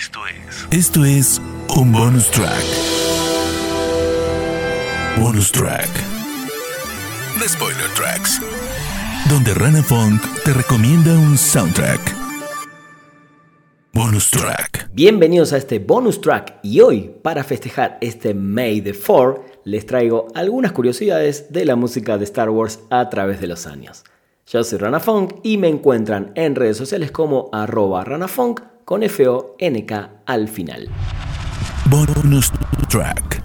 Esto es. Esto es un bonus track. Bonus track. The Spoiler Tracks. Donde Rana Funk te recomienda un soundtrack. Bonus track. Bienvenidos a este bonus track y hoy, para festejar este May the 4, les traigo algunas curiosidades de la música de Star Wars a través de los años. Yo soy Rana Funk y me encuentran en redes sociales como arroba ranafunk con F-O-N-K al final. Bonus track.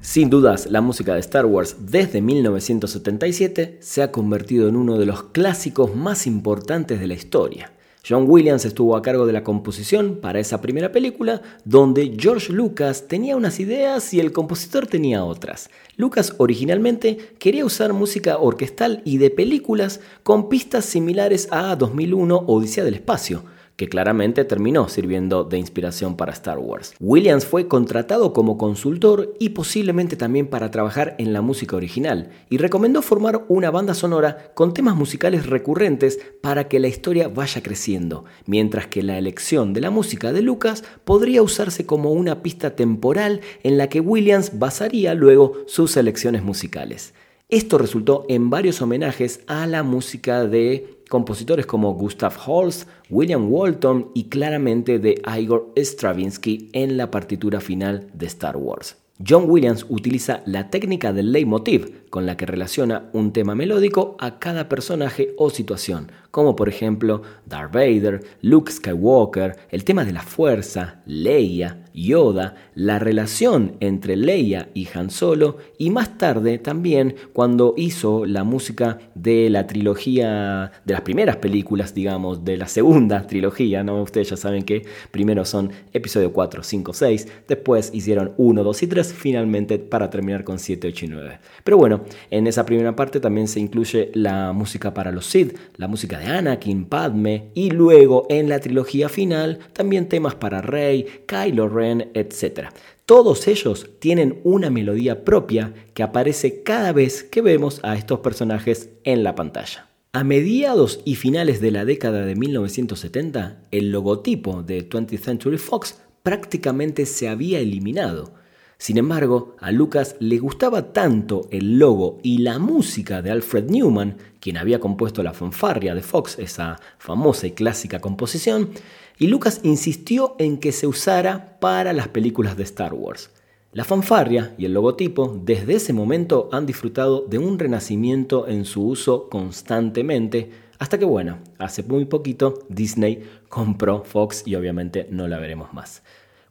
Sin dudas, la música de Star Wars desde 1977 se ha convertido en uno de los clásicos más importantes de la historia. John Williams estuvo a cargo de la composición para esa primera película, donde George Lucas tenía unas ideas y el compositor tenía otras. Lucas originalmente quería usar música orquestal y de películas con pistas similares a 2001 Odisea del Espacio, que claramente terminó sirviendo de inspiración para Star Wars. Williams fue contratado como consultor y posiblemente también para trabajar en la música original, y recomendó formar una banda sonora con temas musicales recurrentes para que la historia vaya creciendo, mientras que la elección de la música de Lucas podría usarse como una pista temporal en la que Williams basaría luego sus elecciones musicales. Esto resultó en varios homenajes a la música de compositores como Gustav Holst, William Walton y claramente de Igor Stravinsky en la partitura final de Star Wars. John Williams utiliza la técnica del leitmotiv, con la que relaciona un tema melódico a cada personaje o situación, como por ejemplo Darth Vader, Luke Skywalker, el tema de la fuerza, Leia, Yoda, la relación entre Leia y Han Solo y más tarde también cuando hizo la música de la trilogía, de las primeras películas, digamos, de la segunda trilogía, ¿no? Ustedes ya saben que primero son episodio 4, 5, 6, después hicieron 1, 2 y 3, finalmente para terminar con 7, 8 y 9. Pero bueno, en esa primera parte también se incluye la música para los Sith, la música de Anakin, Padme y luego en la trilogía final también temas para Rey, Kylo Etc. Todos ellos tienen una melodía propia que aparece cada vez que vemos a estos personajes en la pantalla. A mediados y finales de la década de 1970, el logotipo de 20th Century Fox prácticamente se había eliminado. Sin embargo, a Lucas le gustaba tanto el logo y la música de Alfred Newman, quien había compuesto la fanfarria de Fox, esa famosa y clásica composición, y Lucas insistió en que se usara para las películas de Star Wars. La fanfarria y el logotipo desde ese momento han disfrutado de un renacimiento en su uso constantemente, hasta que bueno, hace muy poquito Disney compró Fox y obviamente no la veremos más.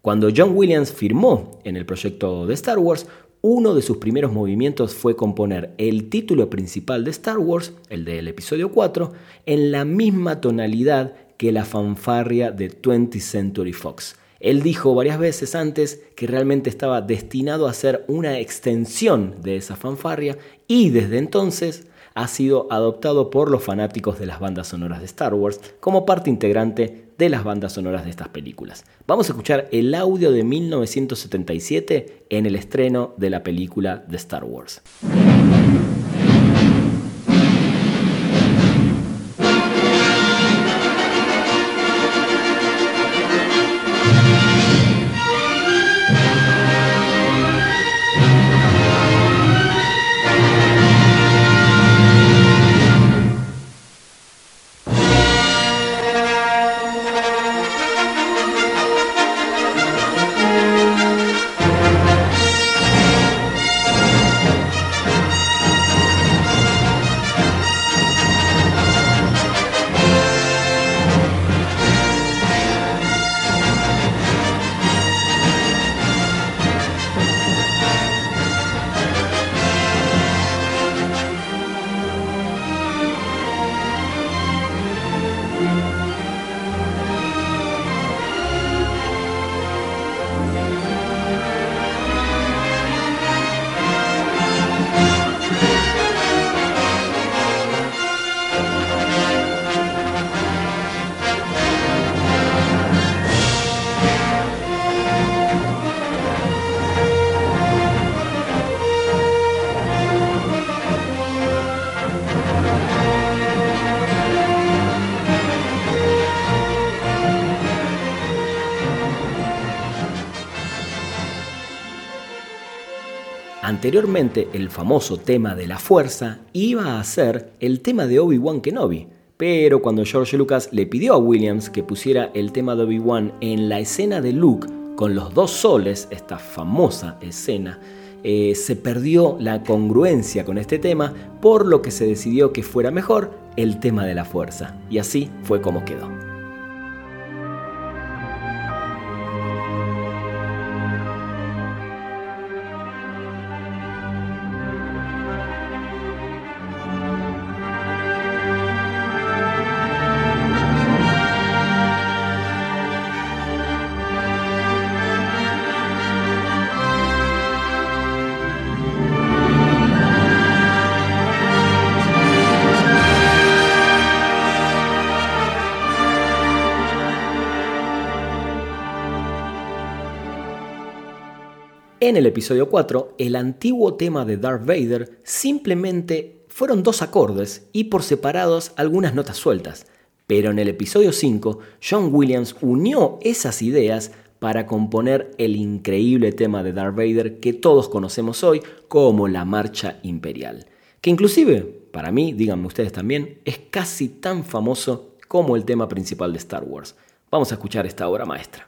Cuando John Williams firmó en el proyecto de Star Wars, uno de sus primeros movimientos fue componer el título principal de Star Wars, el del episodio 4, en la misma tonalidad que la fanfarria de 20th Century Fox. Él dijo varias veces antes que realmente estaba destinado a ser una extensión de esa fanfarria y desde entonces ha sido adoptado por los fanáticos de las bandas sonoras de Star Wars como parte integrante de las bandas sonoras de estas películas. Vamos a escuchar el audio de 1977 en el estreno de la película de Star Wars. Anteriormente, el famoso tema de la fuerza iba a ser el tema de Obi-Wan Kenobi, pero cuando George Lucas le pidió a Williams que pusiera el tema de Obi-Wan en la escena de Luke con los dos soles, esta famosa escena, eh, se perdió la congruencia con este tema, por lo que se decidió que fuera mejor el tema de la fuerza. Y así fue como quedó. En el episodio 4, el antiguo tema de Darth Vader simplemente fueron dos acordes y por separados algunas notas sueltas. Pero en el episodio 5, John Williams unió esas ideas para componer el increíble tema de Darth Vader que todos conocemos hoy como la Marcha Imperial. Que inclusive, para mí, díganme ustedes también, es casi tan famoso como el tema principal de Star Wars. Vamos a escuchar esta obra maestra.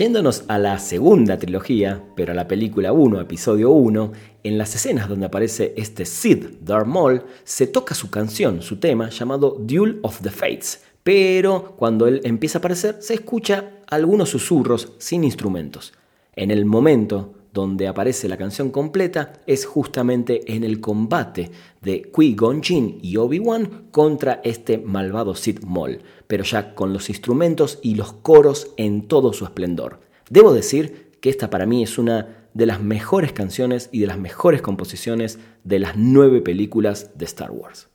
Yéndonos a la segunda trilogía, pero a la película 1, episodio 1, en las escenas donde aparece este Sid Darth Maul, se toca su canción, su tema, llamado Duel of the Fates, pero cuando él empieza a aparecer se escucha algunos susurros sin instrumentos. En el momento donde aparece la canción completa es justamente en el combate de Qui-Gon Jinn y Obi-Wan contra este malvado Sith Maul, pero ya con los instrumentos y los coros en todo su esplendor. Debo decir que esta para mí es una de las mejores canciones y de las mejores composiciones de las nueve películas de Star Wars.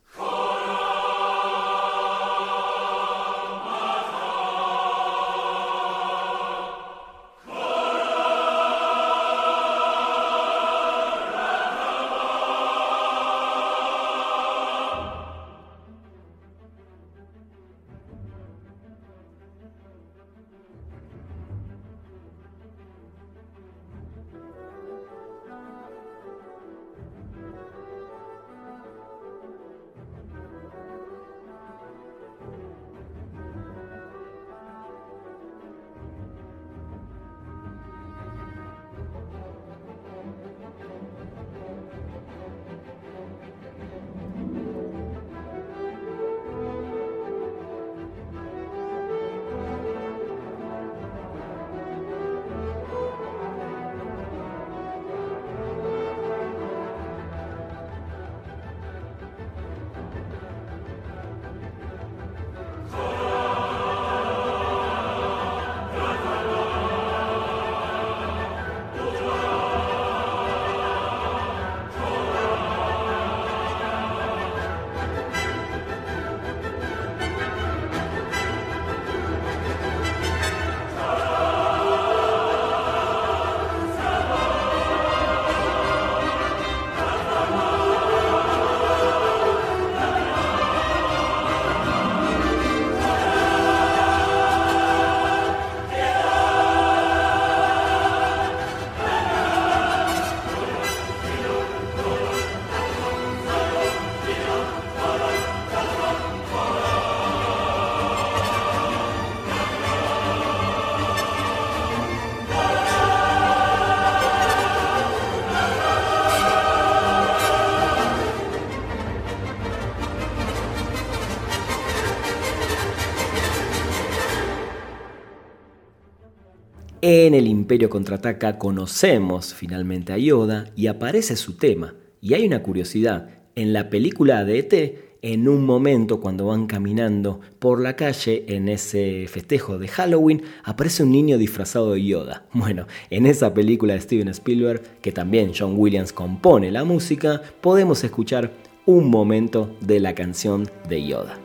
En el Imperio Contraataca conocemos finalmente a Yoda y aparece su tema. Y hay una curiosidad, en la película de ET en un momento cuando van caminando por la calle en ese festejo de Halloween, aparece un niño disfrazado de Yoda. Bueno, en esa película de Steven Spielberg, que también John Williams compone la música, podemos escuchar un momento de la canción de Yoda.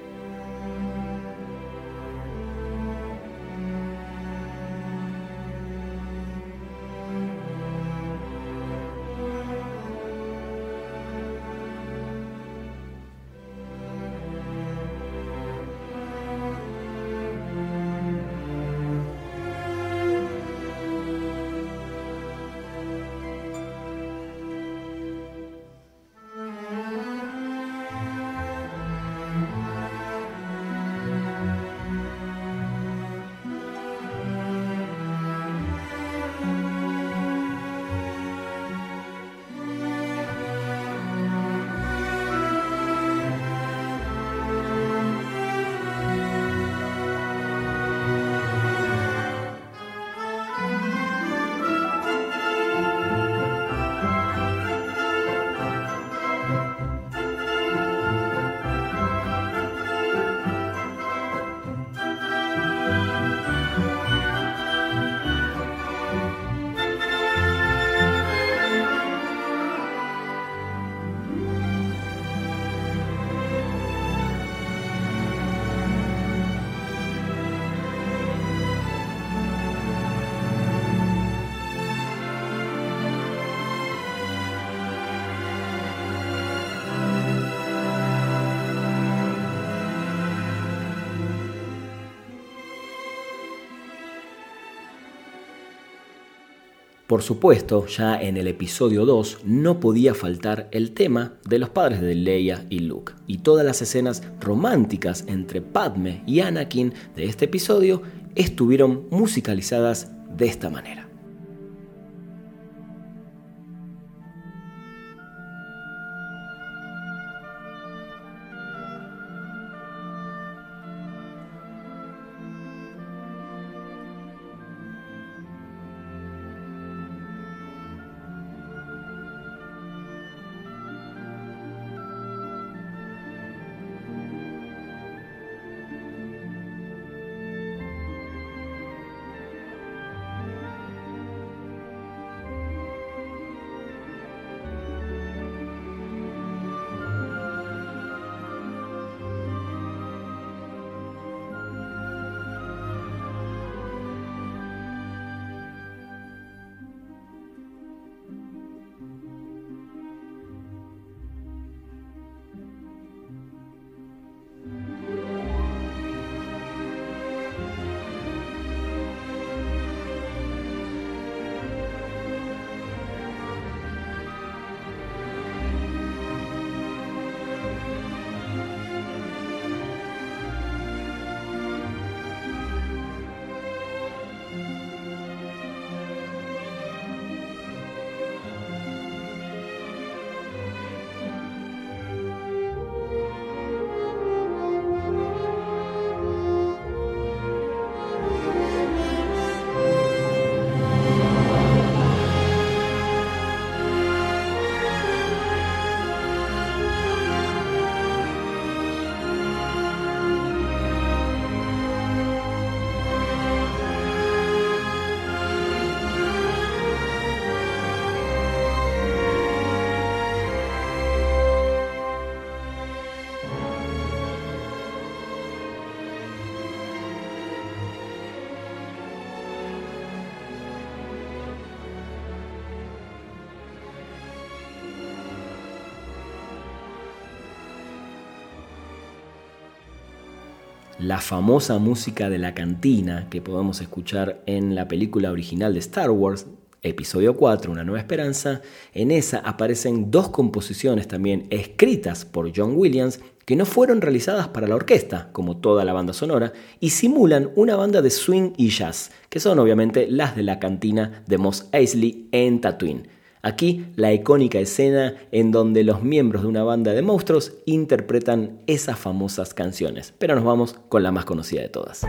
Por supuesto, ya en el episodio 2 no podía faltar el tema de los padres de Leia y Luke, y todas las escenas románticas entre Padme y Anakin de este episodio estuvieron musicalizadas de esta manera. La famosa música de la cantina que podemos escuchar en la película original de Star Wars, episodio 4, Una nueva esperanza, en esa aparecen dos composiciones también escritas por John Williams que no fueron realizadas para la orquesta, como toda la banda sonora, y simulan una banda de swing y jazz, que son obviamente las de la cantina de Moss Eisley en Tatooine. Aquí la icónica escena en donde los miembros de una banda de monstruos interpretan esas famosas canciones. Pero nos vamos con la más conocida de todas.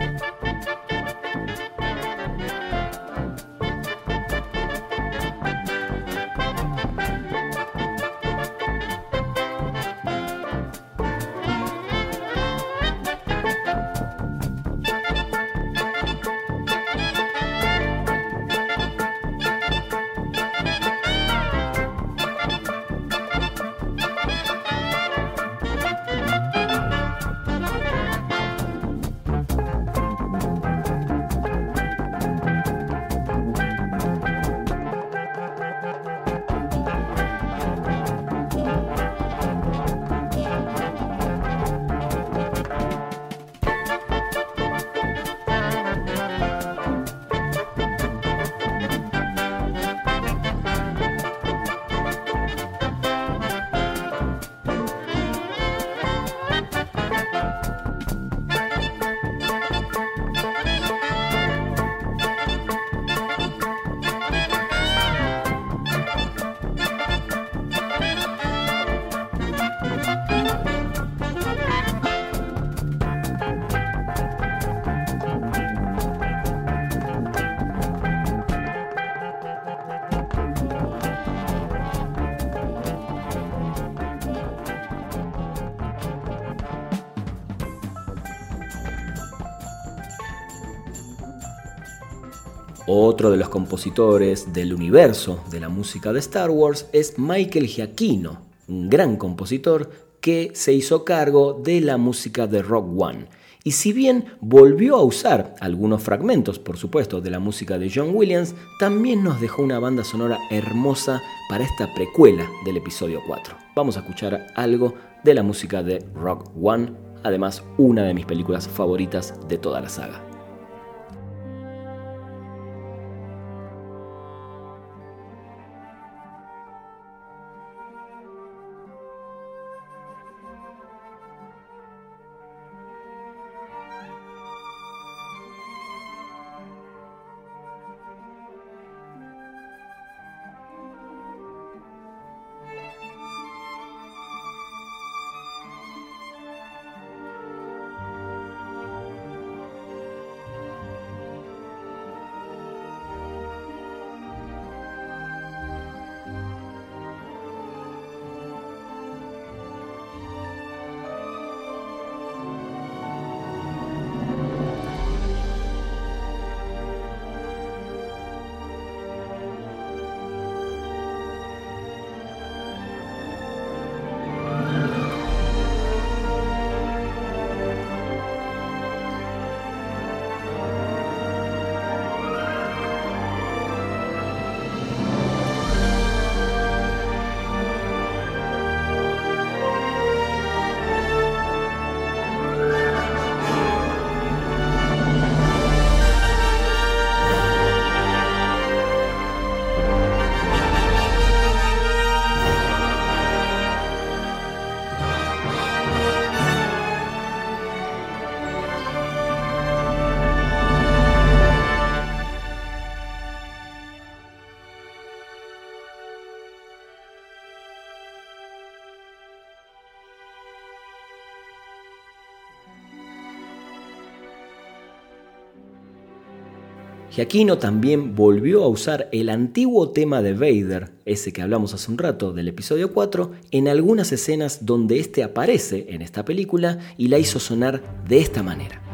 Otro de los compositores del universo de la música de Star Wars es Michael Giacchino, un gran compositor que se hizo cargo de la música de Rock One. Y si bien volvió a usar algunos fragmentos, por supuesto, de la música de John Williams, también nos dejó una banda sonora hermosa para esta precuela del episodio 4. Vamos a escuchar algo de la música de Rock One, además una de mis películas favoritas de toda la saga. Giacchino también volvió a usar el antiguo tema de Vader, ese que hablamos hace un rato del episodio 4, en algunas escenas donde este aparece en esta película y la hizo sonar de esta manera.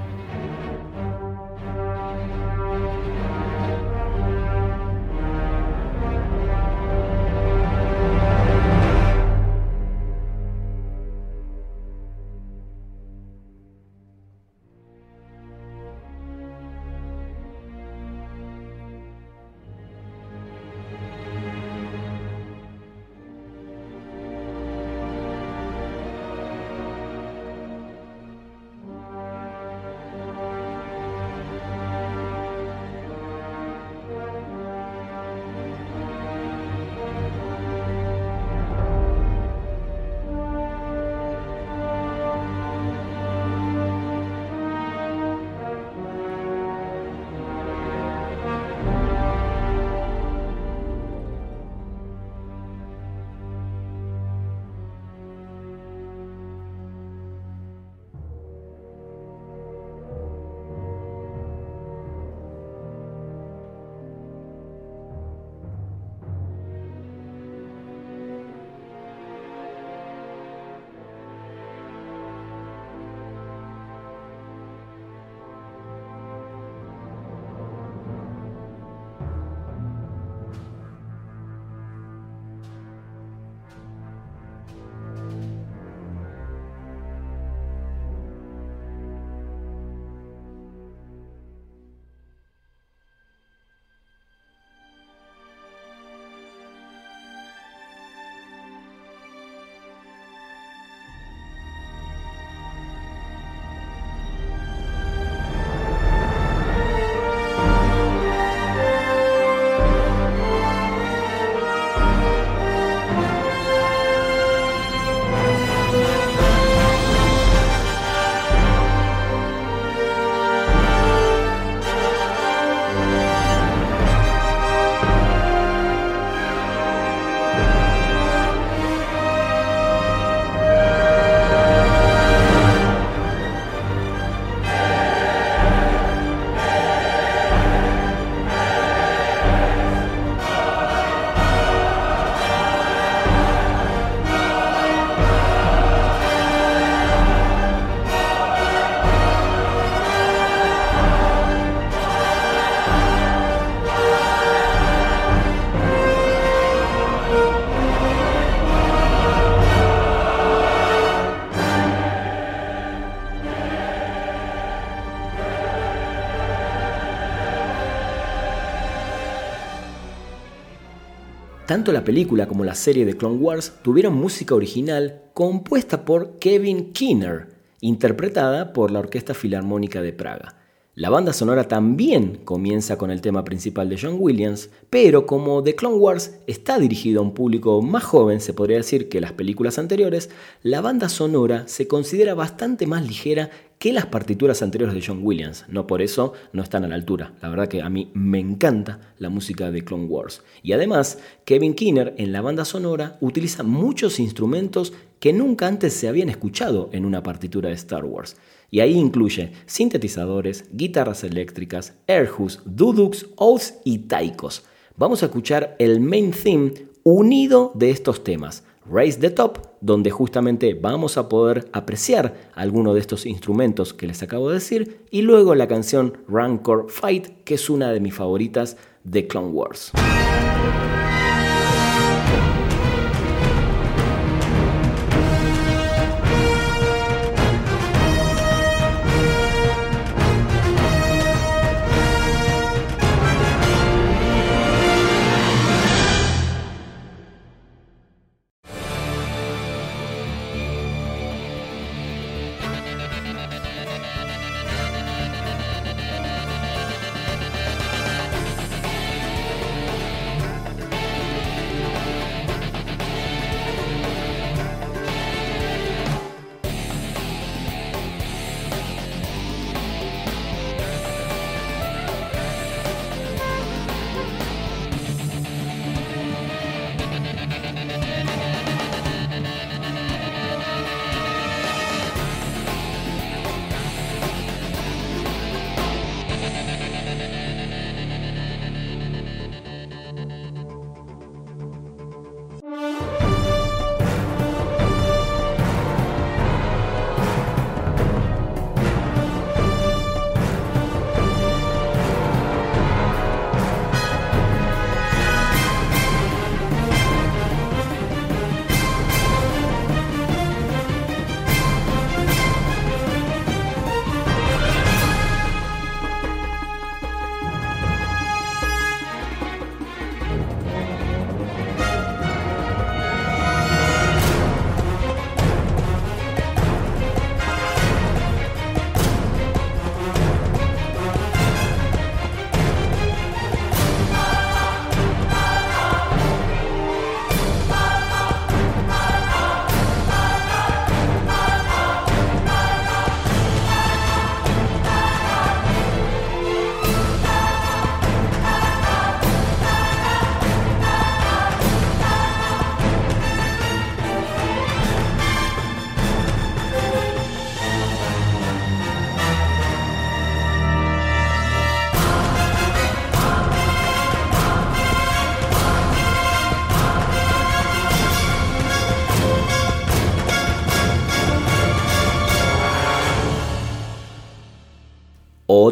Tanto la película como la serie de Clone Wars tuvieron música original compuesta por Kevin Keener, interpretada por la Orquesta Filarmónica de Praga. La banda sonora también comienza con el tema principal de John Williams, pero como The Clone Wars está dirigido a un público más joven, se podría decir que las películas anteriores, la banda sonora se considera bastante más ligera que las partituras anteriores de John Williams. No por eso no están a la altura. La verdad que a mí me encanta la música de Clone Wars. Y además, Kevin Kinner en la banda sonora utiliza muchos instrumentos que nunca antes se habían escuchado en una partitura de Star Wars. Y ahí incluye sintetizadores, guitarras eléctricas, airhus, dudux, oaths y taikos. Vamos a escuchar el main theme unido de estos temas. Raise the Top, donde justamente vamos a poder apreciar alguno de estos instrumentos que les acabo de decir, y luego la canción Rancor Fight, que es una de mis favoritas de Clone Wars.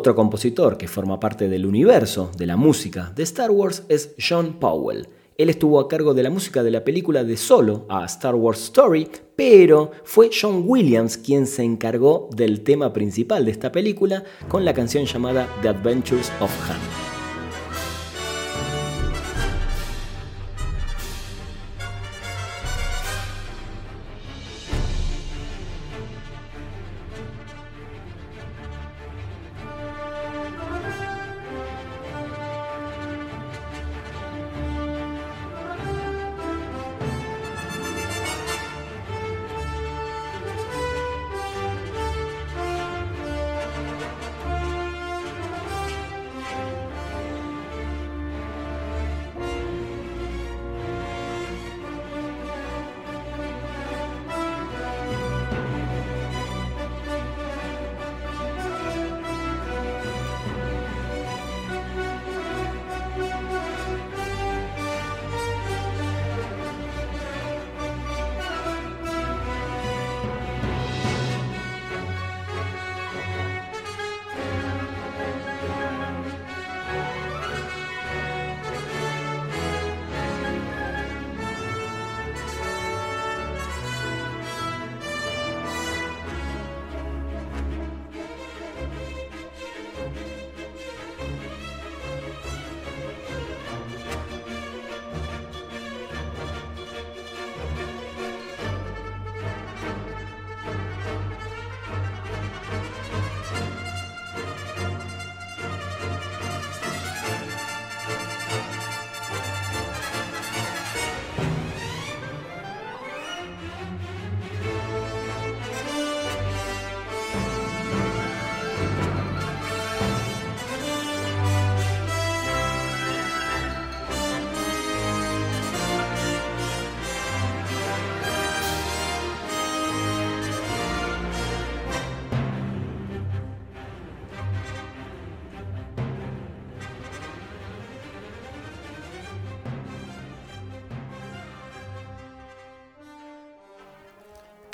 Otro compositor que forma parte del universo de la música de Star Wars es John Powell. Él estuvo a cargo de la música de la película de solo a Star Wars Story, pero fue John Williams quien se encargó del tema principal de esta película con la canción llamada The Adventures of Han.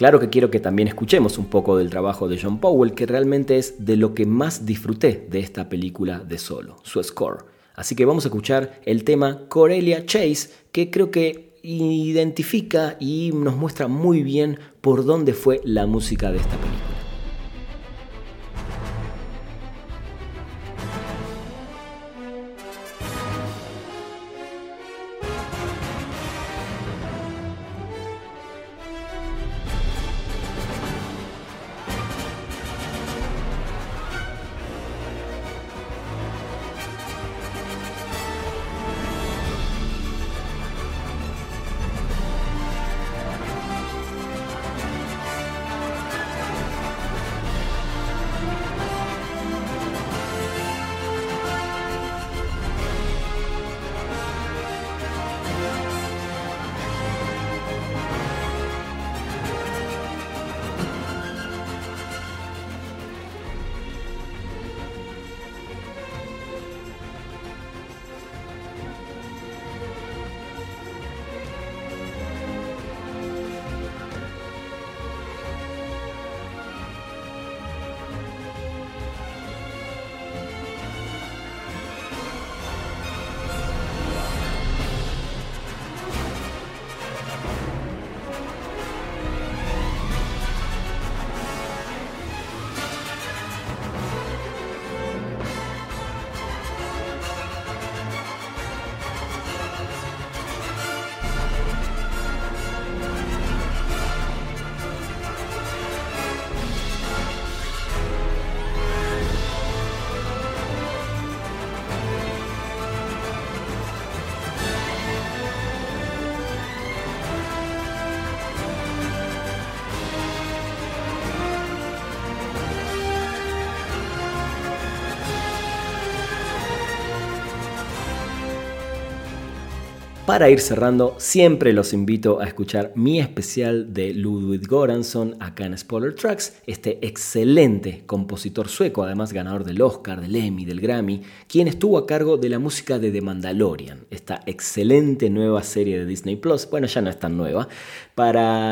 Claro que quiero que también escuchemos un poco del trabajo de John Powell, que realmente es de lo que más disfruté de esta película de solo, su score. Así que vamos a escuchar el tema Corelia Chase, que creo que identifica y nos muestra muy bien por dónde fue la música de esta película. Para ir cerrando, siempre los invito a escuchar mi especial de Ludwig Goransson acá en Spoiler Tracks, este excelente compositor sueco, además ganador del Oscar, del Emmy, del Grammy, quien estuvo a cargo de la música de The Mandalorian, esta excelente nueva serie de Disney Plus. Bueno, ya no es tan nueva.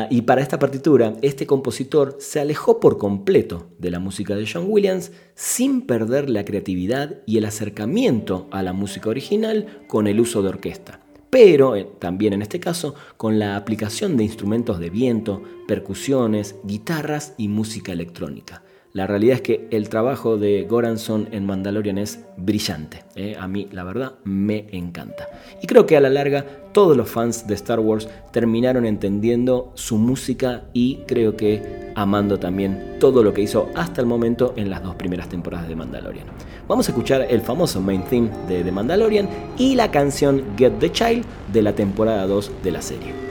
Y para esta partitura, este compositor se alejó por completo de la música de John Williams sin perder la creatividad y el acercamiento a la música original con el uso de orquesta pero eh, también en este caso con la aplicación de instrumentos de viento, percusiones, guitarras y música electrónica. La realidad es que el trabajo de Goranson en Mandalorian es brillante. ¿eh? A mí, la verdad, me encanta. Y creo que a la larga todos los fans de Star Wars terminaron entendiendo su música y creo que amando también todo lo que hizo hasta el momento en las dos primeras temporadas de Mandalorian. Vamos a escuchar el famoso main theme de The Mandalorian y la canción Get the Child de la temporada 2 de la serie.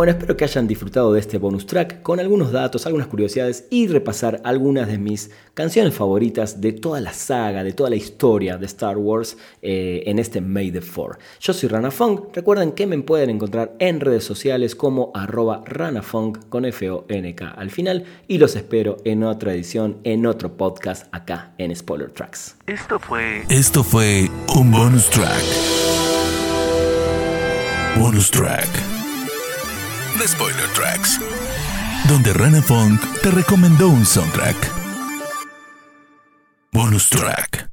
Bueno, espero que hayan disfrutado de este bonus track con algunos datos, algunas curiosidades y repasar algunas de mis canciones favoritas de toda la saga, de toda la historia de Star Wars eh, en este May the 4. Yo soy Rana Funk, recuerden que me pueden encontrar en redes sociales como arroba ranafunk con F-O-N-K al final y los espero en otra edición, en otro podcast acá en Spoiler Tracks. Esto fue... Esto fue un bonus track. Bonus track Spoiler Tracks, donde Rana Funk te recomendó un soundtrack. Bonus track.